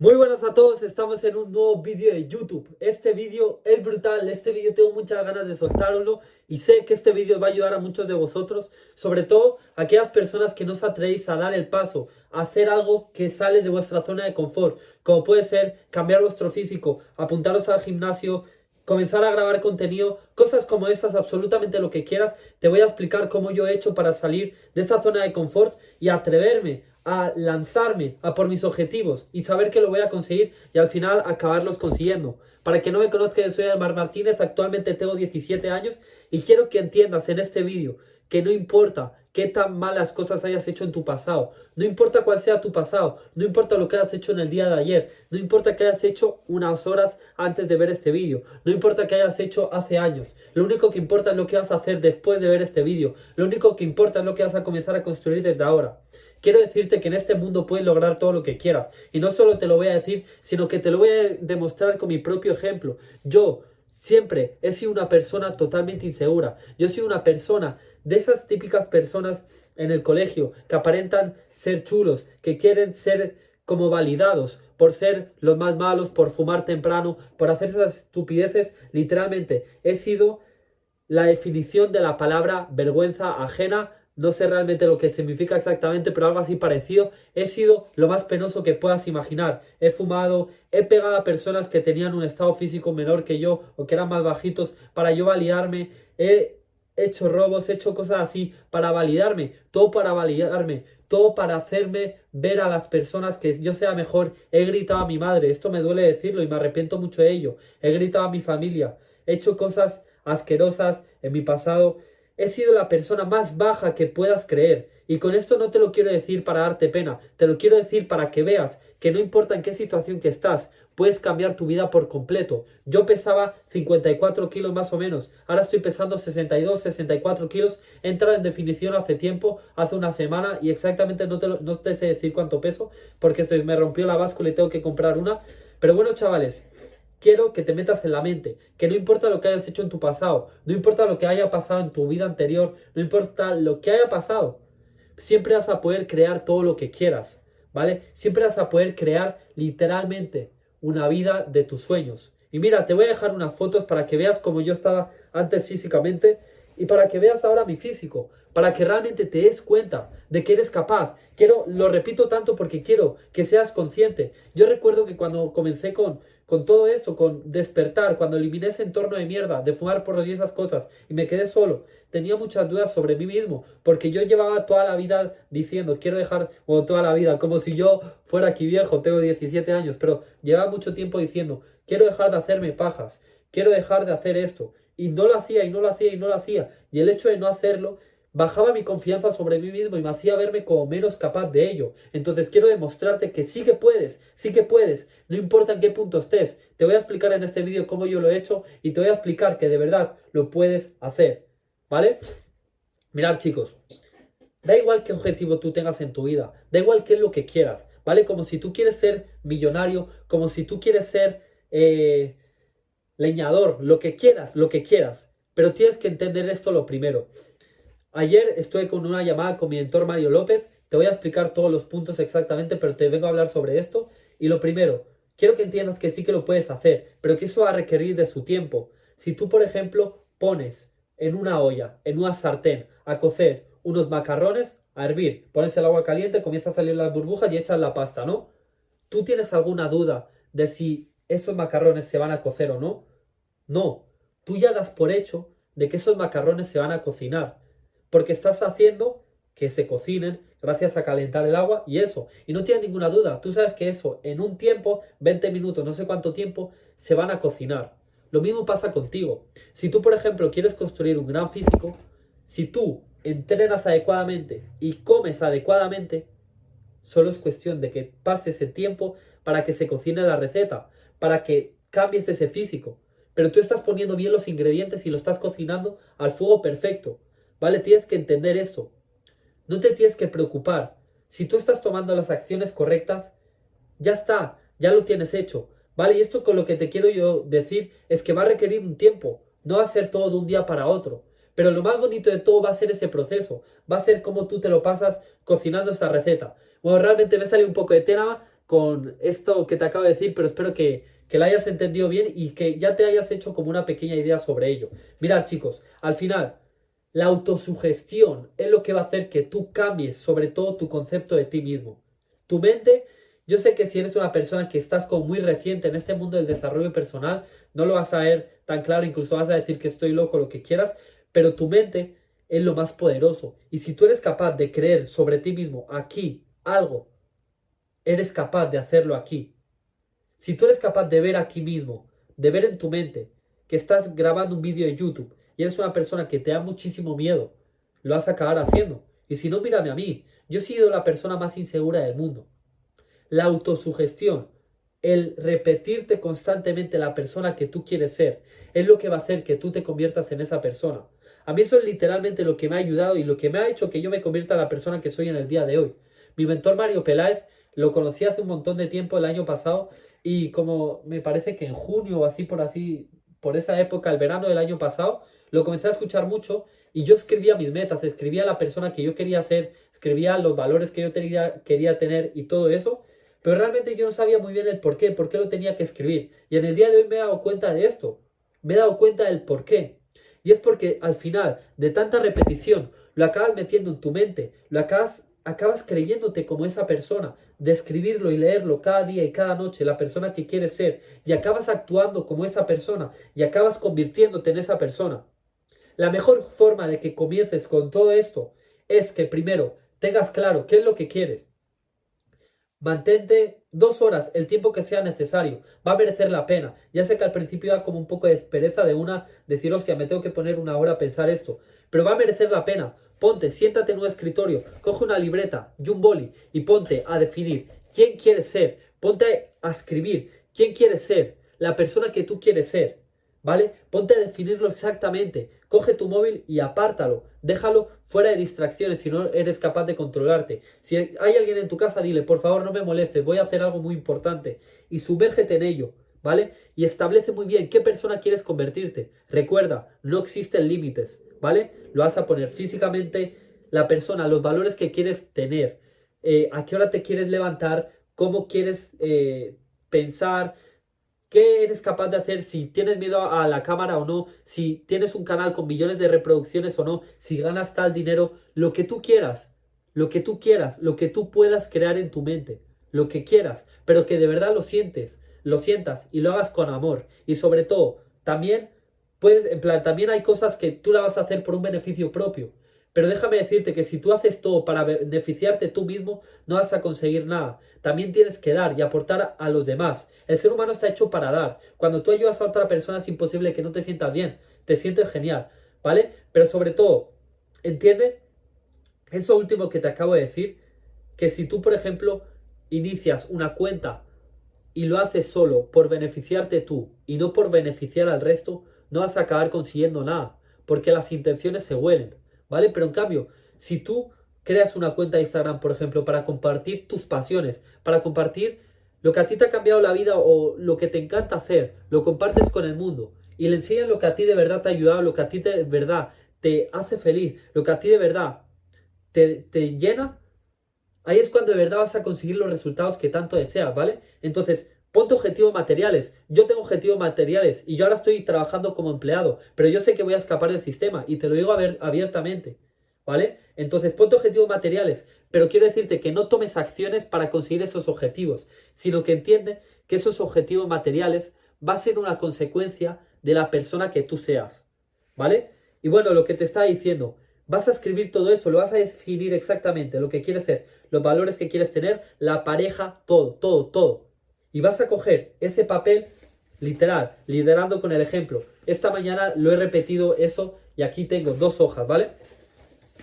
Muy buenas a todos, estamos en un nuevo vídeo de YouTube. Este vídeo es brutal, este vídeo tengo muchas ganas de soltarlo y sé que este vídeo va a ayudar a muchos de vosotros, sobre todo a aquellas personas que no os atrevéis a dar el paso, a hacer algo que sale de vuestra zona de confort, como puede ser cambiar vuestro físico, apuntaros al gimnasio, comenzar a grabar contenido, cosas como estas, absolutamente lo que quieras. Te voy a explicar cómo yo he hecho para salir de esta zona de confort y atreverme a lanzarme a por mis objetivos y saber que lo voy a conseguir y al final acabarlos consiguiendo. Para que no me conozca, soy Almar Martínez, actualmente tengo 17 años y quiero que entiendas en este vídeo que no importa qué tan malas cosas hayas hecho en tu pasado, no importa cuál sea tu pasado, no importa lo que hayas hecho en el día de ayer, no importa que hayas hecho unas horas antes de ver este vídeo, no importa que hayas hecho hace años, lo único que importa es lo que vas a hacer después de ver este vídeo, lo único que importa es lo que vas a comenzar a construir desde ahora. Quiero decirte que en este mundo puedes lograr todo lo que quieras. Y no solo te lo voy a decir, sino que te lo voy a demostrar con mi propio ejemplo. Yo siempre he sido una persona totalmente insegura. Yo he sido una persona de esas típicas personas en el colegio que aparentan ser chulos, que quieren ser como validados por ser los más malos, por fumar temprano, por hacer esas estupideces. Literalmente he sido la definición de la palabra vergüenza ajena no sé realmente lo que significa exactamente, pero algo así parecido. He sido lo más penoso que puedas imaginar. He fumado, he pegado a personas que tenían un estado físico menor que yo o que eran más bajitos para yo validarme. He hecho robos, he hecho cosas así para validarme. Todo para validarme. Todo para hacerme ver a las personas que yo sea mejor. He gritado a mi madre. Esto me duele decirlo y me arrepiento mucho de ello. He gritado a mi familia. He hecho cosas asquerosas en mi pasado He sido la persona más baja que puedas creer. Y con esto no te lo quiero decir para darte pena, te lo quiero decir para que veas que no importa en qué situación que estás, puedes cambiar tu vida por completo. Yo pesaba 54 kilos más o menos, ahora estoy pesando 62, 64 kilos, he entrado en definición hace tiempo, hace una semana y exactamente no te, no te sé decir cuánto peso porque se me rompió la báscula y tengo que comprar una. Pero bueno, chavales, quiero que te metas en la mente, que no importa lo que hayas hecho en tu pasado, no importa lo que haya pasado en tu vida anterior, no importa lo que haya pasado, siempre vas a poder crear todo lo que quieras, ¿vale? Siempre vas a poder crear literalmente una vida de tus sueños. Y mira, te voy a dejar unas fotos para que veas cómo yo estaba antes físicamente y para que veas ahora mi físico, para que realmente te des cuenta de que eres capaz. Quiero, lo repito tanto porque quiero que seas consciente. Yo recuerdo que cuando comencé con, con todo esto, con despertar, cuando eliminé ese entorno de mierda, de fumar por y esas cosas, y me quedé solo, tenía muchas dudas sobre mí mismo, porque yo llevaba toda la vida diciendo, quiero dejar, o toda la vida, como si yo fuera aquí viejo, tengo 17 años, pero llevaba mucho tiempo diciendo, quiero dejar de hacerme pajas, quiero dejar de hacer esto, y no lo hacía, y no lo hacía, y no lo hacía, y el hecho de no hacerlo bajaba mi confianza sobre mí mismo y me hacía verme como menos capaz de ello. Entonces quiero demostrarte que sí que puedes, sí que puedes, no importa en qué punto estés. Te voy a explicar en este vídeo cómo yo lo he hecho y te voy a explicar que de verdad lo puedes hacer. ¿Vale? Mirad chicos, da igual qué objetivo tú tengas en tu vida, da igual qué es lo que quieras, ¿vale? Como si tú quieres ser millonario, como si tú quieres ser eh, leñador, lo que quieras, lo que quieras. Pero tienes que entender esto lo primero. Ayer estuve con una llamada con mi mentor Mario López. Te voy a explicar todos los puntos exactamente, pero te vengo a hablar sobre esto. Y lo primero, quiero que entiendas que sí que lo puedes hacer, pero que eso va a requerir de su tiempo. Si tú, por ejemplo, pones en una olla, en una sartén, a cocer unos macarrones, a hervir, pones el agua caliente, comienza a salir las burbujas y echas la pasta, ¿no? ¿Tú tienes alguna duda de si esos macarrones se van a cocer o no? No, tú ya das por hecho de que esos macarrones se van a cocinar porque estás haciendo que se cocinen gracias a calentar el agua y eso. Y no tienes ninguna duda, tú sabes que eso en un tiempo, 20 minutos, no sé cuánto tiempo, se van a cocinar. Lo mismo pasa contigo. Si tú, por ejemplo, quieres construir un gran físico, si tú entrenas adecuadamente y comes adecuadamente, solo es cuestión de que pases el tiempo para que se cocine la receta, para que cambies ese físico. Pero tú estás poniendo bien los ingredientes y lo estás cocinando al fuego perfecto. ¿Vale? Tienes que entender esto. No te tienes que preocupar. Si tú estás tomando las acciones correctas, ya está, ya lo tienes hecho. ¿Vale? Y esto con lo que te quiero yo decir es que va a requerir un tiempo. No va a ser todo de un día para otro. Pero lo más bonito de todo va a ser ese proceso. Va a ser cómo tú te lo pasas cocinando esta receta. Bueno, realmente me salió un poco de tema, con esto que te acabo de decir, pero espero que, que la hayas entendido bien y que ya te hayas hecho como una pequeña idea sobre ello. Mirad chicos, al final, la autosugestión es lo que va a hacer que tú cambies sobre todo tu concepto de ti mismo. Tu mente, yo sé que si eres una persona que estás como muy reciente en este mundo del desarrollo personal, no lo vas a ver tan claro, incluso vas a decir que estoy loco, lo que quieras, pero tu mente es lo más poderoso. Y si tú eres capaz de creer sobre ti mismo aquí algo, eres capaz de hacerlo aquí. Si tú eres capaz de ver aquí mismo, de ver en tu mente que estás grabando un vídeo de YouTube y eres una persona que te da muchísimo miedo, lo vas a acabar haciendo. Y si no, mírame a mí. Yo he sido la persona más insegura del mundo. La autosugestión, el repetirte constantemente la persona que tú quieres ser, es lo que va a hacer que tú te conviertas en esa persona. A mí eso es literalmente lo que me ha ayudado y lo que me ha hecho que yo me convierta en la persona que soy en el día de hoy. Mi mentor Mario Peláez lo conocí hace un montón de tiempo el año pasado y como me parece que en junio o así por así, por esa época, el verano del año pasado, lo comencé a escuchar mucho y yo escribía mis metas, escribía la persona que yo quería ser, escribía los valores que yo tenía, quería tener y todo eso, pero realmente yo no sabía muy bien el por qué, por qué lo tenía que escribir. Y en el día de hoy me he dado cuenta de esto, me he dado cuenta del por qué. Y es porque al final de tanta repetición lo acabas metiendo en tu mente, lo acabas, acabas creyéndote como esa persona, de escribirlo y leerlo cada día y cada noche, la persona que quieres ser, y acabas actuando como esa persona y acabas convirtiéndote en esa persona. La mejor forma de que comiences con todo esto es que primero tengas claro qué es lo que quieres. Mantente dos horas, el tiempo que sea necesario. Va a merecer la pena. Ya sé que al principio da como un poco de pereza de una, decir, hostia, me tengo que poner una hora a pensar esto. Pero va a merecer la pena. Ponte, siéntate en un escritorio, coge una libreta y un boli y ponte a definir quién quieres ser. Ponte a escribir quién quieres ser, la persona que tú quieres ser. ¿Vale? Ponte a definirlo exactamente. Coge tu móvil y apártalo. Déjalo fuera de distracciones si no eres capaz de controlarte. Si hay alguien en tu casa, dile, por favor, no me molestes, voy a hacer algo muy importante. Y sumérgete en ello, ¿vale? Y establece muy bien qué persona quieres convertirte. Recuerda, no existen límites, ¿vale? Lo vas a poner físicamente, la persona, los valores que quieres tener, eh, a qué hora te quieres levantar, cómo quieres eh, pensar, ¿Qué eres capaz de hacer si tienes miedo a la cámara o no? Si tienes un canal con millones de reproducciones o no? Si ganas tal dinero, lo que tú quieras, lo que tú quieras, lo que tú puedas crear en tu mente, lo que quieras, pero que de verdad lo sientes, lo sientas y lo hagas con amor. Y sobre todo, también puedes, en plan, también hay cosas que tú la vas a hacer por un beneficio propio. Pero déjame decirte que si tú haces todo para beneficiarte tú mismo, no vas a conseguir nada. También tienes que dar y aportar a los demás. El ser humano está hecho para dar. Cuando tú ayudas a otra persona es imposible que no te sientas bien. Te sientes genial, ¿vale? Pero sobre todo, entiende eso último que te acabo de decir, que si tú, por ejemplo, inicias una cuenta y lo haces solo por beneficiarte tú y no por beneficiar al resto, no vas a acabar consiguiendo nada, porque las intenciones se huelen. ¿Vale? Pero en cambio, si tú creas una cuenta de Instagram, por ejemplo, para compartir tus pasiones, para compartir lo que a ti te ha cambiado la vida o lo que te encanta hacer, lo compartes con el mundo y le enseñas lo que a ti de verdad te ha ayudado, lo que a ti de verdad te hace feliz, lo que a ti de verdad te, te llena, ahí es cuando de verdad vas a conseguir los resultados que tanto deseas, ¿vale? Entonces, Ponte objetivos materiales. Yo tengo objetivos materiales y yo ahora estoy trabajando como empleado, pero yo sé que voy a escapar del sistema y te lo digo abiertamente. ¿Vale? Entonces, ponte objetivos materiales, pero quiero decirte que no tomes acciones para conseguir esos objetivos, sino que entiende que esos objetivos materiales va a ser una consecuencia de la persona que tú seas. ¿Vale? Y bueno, lo que te estaba diciendo, vas a escribir todo eso, lo vas a definir exactamente, lo que quieres ser, los valores que quieres tener, la pareja, todo, todo, todo y vas a coger ese papel literal, liderando con el ejemplo. Esta mañana lo he repetido eso y aquí tengo dos hojas, ¿vale?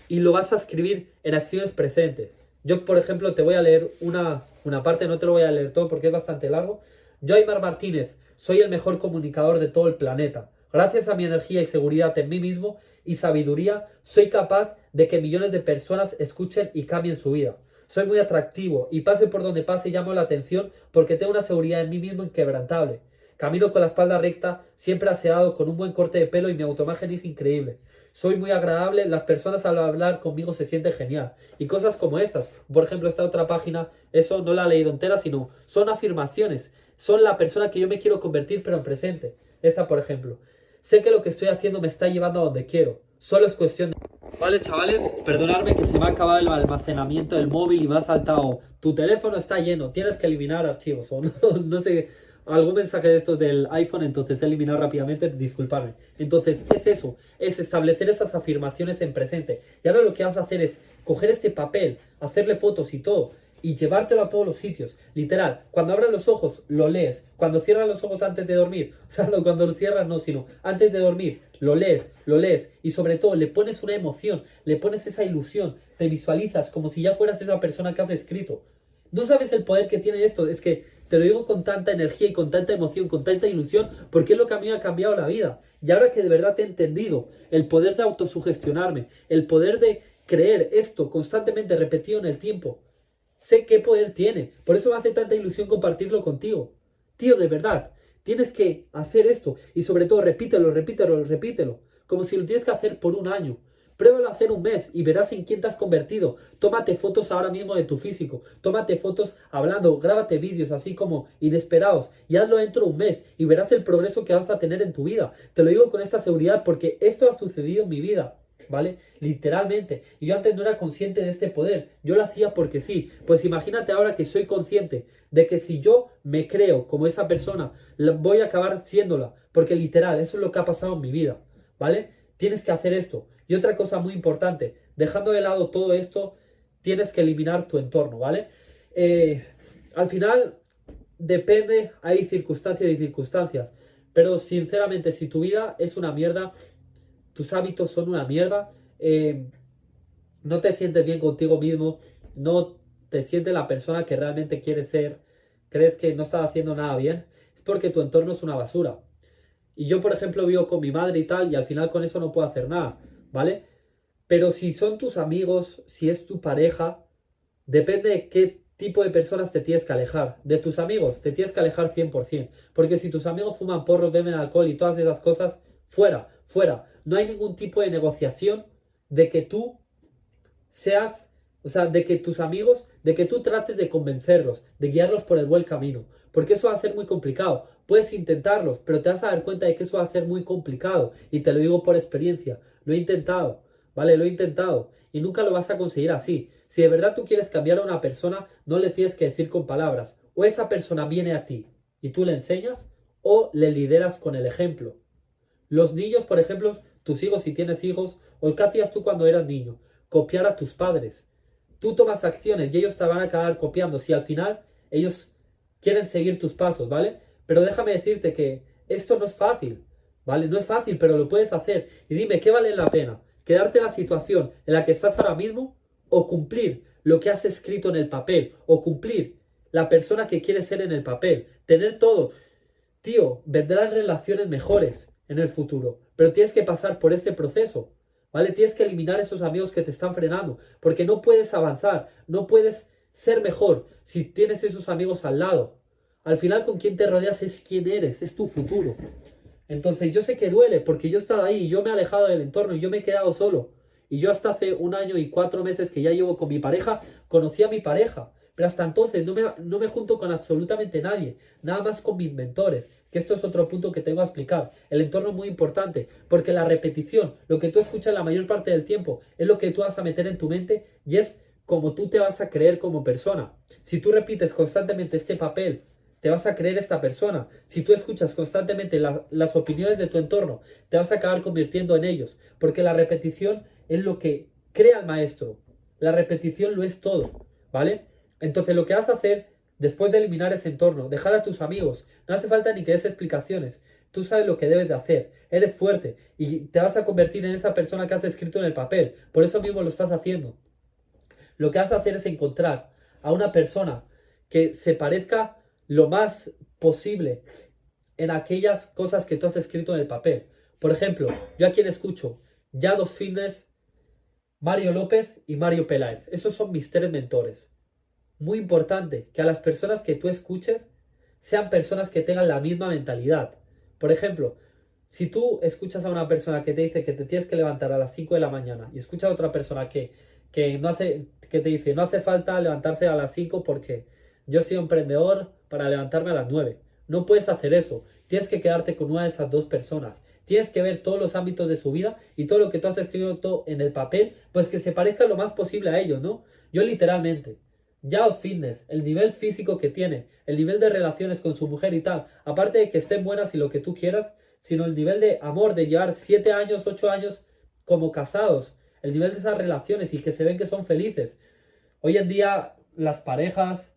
Y lo vas a escribir en acciones presentes. Yo, por ejemplo, te voy a leer una, una parte, no te lo voy a leer todo porque es bastante largo. Yo, Aymar Martínez, soy el mejor comunicador de todo el planeta. Gracias a mi energía y seguridad en mí mismo y sabiduría, soy capaz de que millones de personas escuchen y cambien su vida. Soy muy atractivo y pase por donde pase llamo la atención porque tengo una seguridad en mí mismo inquebrantable. Camino con la espalda recta, siempre aseado, con un buen corte de pelo y mi autoimagen es increíble. soy muy agradable, las personas al hablar conmigo se sienten genial. Y cosas como estas. Por ejemplo, esta otra página, eso no la he leído entera, sino son afirmaciones. Son la persona que yo me quiero convertir, pero en presente. Esta, por ejemplo. Sé que lo que estoy haciendo me está llevando a donde quiero. Solo es cuestión de... Vale, chavales, perdonadme que se me ha acabado el almacenamiento del móvil y me ha saltado. Tu teléfono está lleno, tienes que eliminar archivos o no, sé algún mensaje de estos del iPhone, entonces he eliminado rápidamente, disculparme. Entonces, es eso, es establecer esas afirmaciones en presente. Y ahora lo que vas a hacer es coger este papel, hacerle fotos y todo, y llevártelo a todos los sitios. Literal, cuando abras los ojos, lo lees. Cuando cierras los ojos antes de dormir, o sea, no cuando lo cierras, no, sino antes de dormir, lo lees, lo lees. Y sobre todo, le pones una emoción, le pones esa ilusión, te visualizas como si ya fueras esa persona que has escrito. No sabes el poder que tiene esto, es que te lo digo con tanta energía y con tanta emoción, con tanta ilusión, porque es lo que a mí me ha cambiado la vida. Y ahora que de verdad te he entendido el poder de autosugestionarme, el poder de creer esto constantemente repetido en el tiempo, sé qué poder tiene. Por eso me hace tanta ilusión compartirlo contigo. Tío, de verdad, tienes que hacer esto y sobre todo repítelo, repítelo, repítelo, como si lo tienes que hacer por un año. Pruébalo a hacer un mes y verás en quién te has convertido. Tómate fotos ahora mismo de tu físico. Tómate fotos hablando, grábate vídeos así como inesperados y hazlo dentro de un mes y verás el progreso que vas a tener en tu vida. Te lo digo con esta seguridad porque esto ha sucedido en mi vida. ¿Vale? Literalmente. Y yo antes no era consciente de este poder. Yo lo hacía porque sí. Pues imagínate ahora que soy consciente de que si yo me creo como esa persona, voy a acabar siéndola. Porque literal, eso es lo que ha pasado en mi vida. ¿Vale? Tienes que hacer esto. Y otra cosa muy importante, dejando de lado todo esto, tienes que eliminar tu entorno, ¿vale? Eh, al final, depende, hay circunstancias y circunstancias. Pero sinceramente, si tu vida es una mierda, tus hábitos son una mierda, eh, no te sientes bien contigo mismo, no te sientes la persona que realmente quieres ser, crees que no estás haciendo nada bien, es porque tu entorno es una basura. Y yo, por ejemplo, vivo con mi madre y tal, y al final con eso no puedo hacer nada. ¿vale? Pero si son tus amigos, si es tu pareja, depende de qué tipo de personas te tienes que alejar. De tus amigos te tienes que alejar 100%. Porque si tus amigos fuman porros, beben alcohol y todas esas cosas, fuera, fuera. No hay ningún tipo de negociación de que tú seas, o sea, de que tus amigos, de que tú trates de convencerlos, de guiarlos por el buen camino. Porque eso va a ser muy complicado. Puedes intentarlos, pero te vas a dar cuenta de que eso va a ser muy complicado. Y te lo digo por experiencia. Lo he intentado, ¿vale? Lo he intentado. Y nunca lo vas a conseguir así. Si de verdad tú quieres cambiar a una persona, no le tienes que decir con palabras. O esa persona viene a ti y tú le enseñas, o le lideras con el ejemplo. Los niños, por ejemplo, tus hijos, si tienes hijos, o qué hacías tú cuando eras niño, copiar a tus padres. Tú tomas acciones y ellos te van a acabar copiando si al final ellos quieren seguir tus pasos, ¿vale? Pero déjame decirte que esto no es fácil. ¿vale? No es fácil, pero lo puedes hacer. Y dime, ¿qué vale la pena? ¿Quedarte en la situación en la que estás ahora mismo o cumplir lo que has escrito en el papel o cumplir la persona que quieres ser en el papel? Tener todo. Tío, vendrán relaciones mejores en el futuro, pero tienes que pasar por este proceso. ¿Vale? Tienes que eliminar esos amigos que te están frenando, porque no puedes avanzar, no puedes ser mejor si tienes esos amigos al lado. Al final con quien te rodeas es quién eres, es tu futuro. Entonces yo sé que duele porque yo estaba ahí, yo me he alejado del entorno yo me he quedado solo. Y yo hasta hace un año y cuatro meses que ya llevo con mi pareja, conocí a mi pareja. Pero hasta entonces no me, no me junto con absolutamente nadie, nada más con mis mentores. Que esto es otro punto que tengo a explicar. El entorno es muy importante, porque la repetición, lo que tú escuchas la mayor parte del tiempo, es lo que tú vas a meter en tu mente y es como tú te vas a creer como persona. Si tú repites constantemente este papel te vas a creer esta persona. Si tú escuchas constantemente las opiniones de tu entorno, te vas a acabar convirtiendo en ellos, porque la repetición es lo que crea al maestro. La repetición lo es todo, ¿vale? Entonces lo que vas a hacer después de eliminar ese entorno, dejar a tus amigos, no hace falta ni que des explicaciones. Tú sabes lo que debes de hacer, eres fuerte y te vas a convertir en esa persona que has escrito en el papel. Por eso mismo lo estás haciendo. Lo que vas a hacer es encontrar a una persona que se parezca lo más posible en aquellas cosas que tú has escrito en el papel. Por ejemplo, yo a quien escucho, ya dos fines, Mario López y Mario Peláez. Esos son mis tres mentores. Muy importante que a las personas que tú escuches sean personas que tengan la misma mentalidad. Por ejemplo, Si tú escuchas a una persona que te dice que te tienes que levantar a las 5 de la mañana y escuchas a otra persona que, que, no hace, que te dice no hace falta levantarse a las 5 porque yo soy emprendedor para levantarme a las 9. No puedes hacer eso. Tienes que quedarte con una de esas dos personas. Tienes que ver todos los ámbitos de su vida y todo lo que tú has escrito en el papel, pues que se parezca lo más posible a ellos, ¿no? Yo literalmente, ya os Fitness, el nivel físico que tiene, el nivel de relaciones con su mujer y tal, aparte de que estén buenas y lo que tú quieras, sino el nivel de amor, de llevar 7 años, 8 años como casados, el nivel de esas relaciones y que se ven que son felices. Hoy en día las parejas,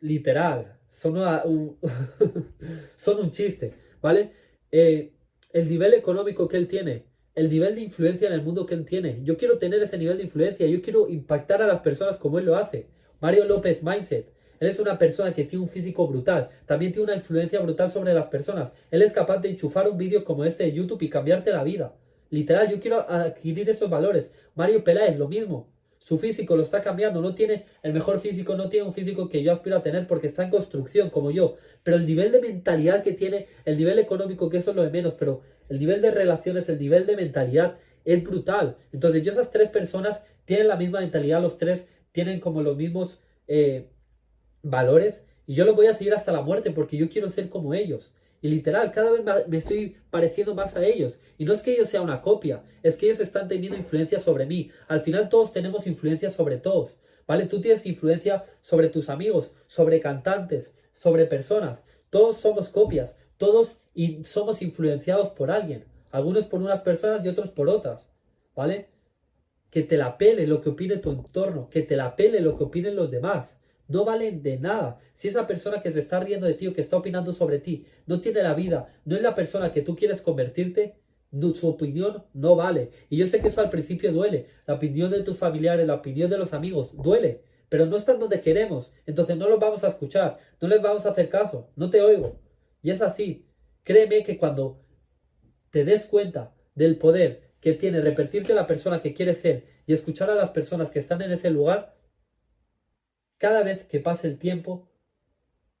literal, son, un, son un chiste, ¿vale? Eh, el nivel económico que él tiene, el nivel de influencia en el mundo que él tiene. Yo quiero tener ese nivel de influencia, yo quiero impactar a las personas como él lo hace. Mario López Mindset, él es una persona que tiene un físico brutal, también tiene una influencia brutal sobre las personas. Él es capaz de enchufar un vídeo como este de YouTube y cambiarte la vida. Literal, yo quiero adquirir esos valores. Mario Peláez, lo mismo. Su físico lo está cambiando, no tiene el mejor físico, no tiene un físico que yo aspiro a tener porque está en construcción como yo. Pero el nivel de mentalidad que tiene, el nivel económico, que eso es lo de menos, pero el nivel de relaciones, el nivel de mentalidad es brutal. Entonces yo esas tres personas tienen la misma mentalidad, los tres tienen como los mismos eh, valores y yo los voy a seguir hasta la muerte porque yo quiero ser como ellos. Y literal, cada vez me estoy pareciendo más a ellos. Y no es que ellos sean una copia, es que ellos están teniendo influencia sobre mí. Al final todos tenemos influencia sobre todos. ¿Vale? Tú tienes influencia sobre tus amigos, sobre cantantes, sobre personas. Todos somos copias, todos somos influenciados por alguien. Algunos por unas personas y otros por otras. ¿Vale? Que te la pele lo que opine tu entorno, que te la pele lo que opinen los demás no valen de nada. Si esa persona que se está riendo de ti o que está opinando sobre ti no tiene la vida, no es la persona que tú quieres convertirte, su opinión no vale. Y yo sé que eso al principio duele. La opinión de tus familiares, la opinión de los amigos, duele. Pero no están donde queremos. Entonces no los vamos a escuchar. No les vamos a hacer caso. No te oigo. Y es así. Créeme que cuando te des cuenta del poder que tiene repetirte la persona que quieres ser y escuchar a las personas que están en ese lugar, cada vez que pase el tiempo,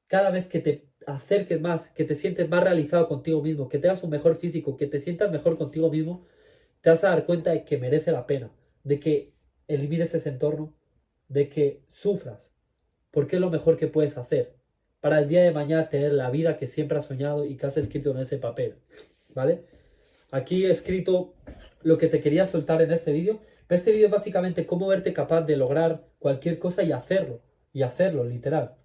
cada vez que te acerques más, que te sientes más realizado contigo mismo, que tengas un mejor físico, que te sientas mejor contigo mismo, te vas a dar cuenta de que merece la pena, de que elimines ese entorno, de que sufras, porque es lo mejor que puedes hacer para el día de mañana tener la vida que siempre has soñado y que has escrito en ese papel, ¿vale? Aquí he escrito lo que te quería soltar en este vídeo, este vídeo es básicamente cómo verte capaz de lograr cualquier cosa y hacerlo y hacerlo, literal.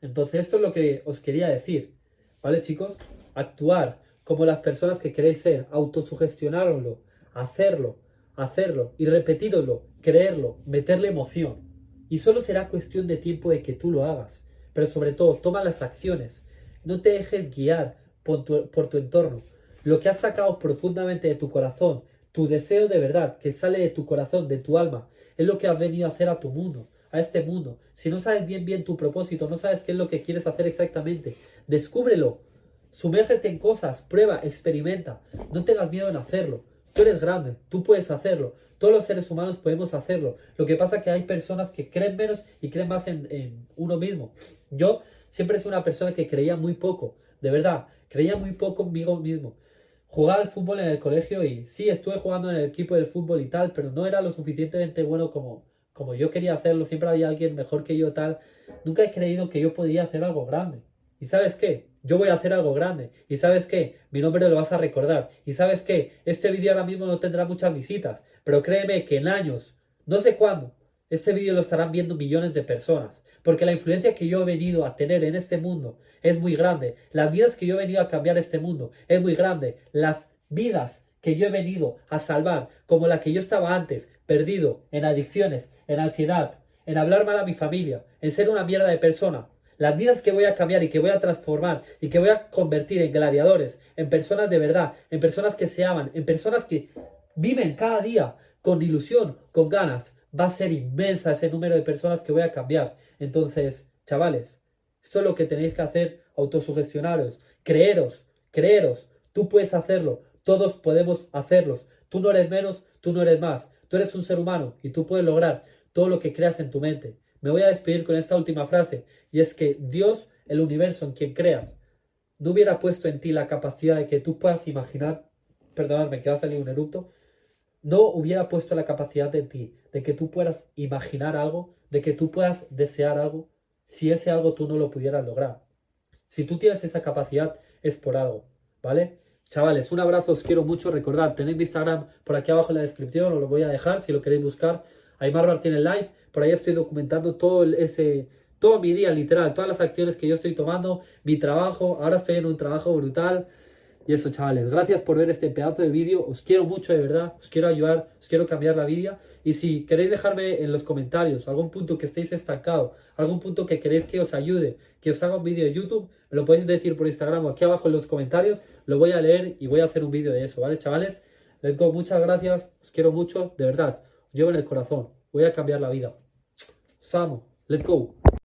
Entonces esto es lo que os quería decir, ¿vale chicos? Actuar como las personas que queréis ser, autosugestionarlo, hacerlo, hacerlo y repetirlo, creerlo, meterle emoción. Y solo será cuestión de tiempo de que tú lo hagas. Pero sobre todo, toma las acciones. No te dejes guiar por tu, por tu entorno. Lo que has sacado profundamente de tu corazón, tu deseo de verdad que sale de tu corazón, de tu alma, es lo que has venido a hacer a tu mundo a este mundo. Si no sabes bien bien tu propósito, no sabes qué es lo que quieres hacer exactamente, descúbrelo. Sumérgete en cosas, prueba, experimenta. No tengas miedo en hacerlo. Tú eres grande, tú puedes hacerlo. Todos los seres humanos podemos hacerlo. Lo que pasa es que hay personas que creen menos y creen más en, en uno mismo. Yo siempre soy una persona que creía muy poco, de verdad, creía muy poco mí mismo. Jugaba al fútbol en el colegio y sí, estuve jugando en el equipo del fútbol y tal, pero no era lo suficientemente bueno como, como yo quería hacerlo, siempre había alguien mejor que yo tal. Nunca he creído que yo podía hacer algo grande. ¿Y sabes qué? Yo voy a hacer algo grande. ¿Y sabes qué? Mi nombre lo vas a recordar. ¿Y sabes qué? Este vídeo ahora mismo no tendrá muchas visitas, pero créeme que en años, no sé cuándo, este vídeo lo estarán viendo millones de personas. Porque la influencia que yo he venido a tener en este mundo es muy grande. Las vidas que yo he venido a cambiar este mundo es muy grande. Las vidas que yo he venido a salvar, como la que yo estaba antes, perdido en adicciones, en ansiedad, en hablar mal a mi familia, en ser una mierda de persona. Las vidas que voy a cambiar y que voy a transformar y que voy a convertir en gladiadores, en personas de verdad, en personas que se aman, en personas que viven cada día con ilusión, con ganas, va a ser inmensa ese número de personas que voy a cambiar. Entonces, chavales, esto es lo que tenéis que hacer, autosugestionaros, creeros, creeros, tú puedes hacerlo, todos podemos hacerlos, tú no eres menos, tú no eres más, tú eres un ser humano y tú puedes lograr todo lo que creas en tu mente. Me voy a despedir con esta última frase, y es que Dios, el universo en quien creas, no hubiera puesto en ti la capacidad de que tú puedas imaginar, perdonadme que va a salir un eructo, no hubiera puesto la capacidad en ti de que tú puedas imaginar algo, de que tú puedas desear algo, si ese algo tú no lo pudieras lograr. Si tú tienes esa capacidad, es por algo, ¿vale? Chavales, un abrazo, os quiero mucho. Recordad, tenéis mi Instagram por aquí abajo en la descripción, os lo voy a dejar si lo queréis buscar. Aymar Martínez Live, por ahí estoy documentando todo ese, todo mi día, literal, todas las acciones que yo estoy tomando, mi trabajo. Ahora estoy en un trabajo brutal. Y eso, chavales, gracias por ver este pedazo de vídeo. Os quiero mucho, de verdad. Os quiero ayudar, os quiero cambiar la vida. Y si queréis dejarme en los comentarios algún punto que estéis estancados, algún punto que queréis que os ayude, que os haga un vídeo de YouTube, me lo podéis decir por Instagram o aquí abajo en los comentarios. Lo voy a leer y voy a hacer un vídeo de eso, ¿vale, chavales? Let's go, muchas gracias. Os quiero mucho, de verdad. Llevo en el corazón. Voy a cambiar la vida. Os amo. Let's go.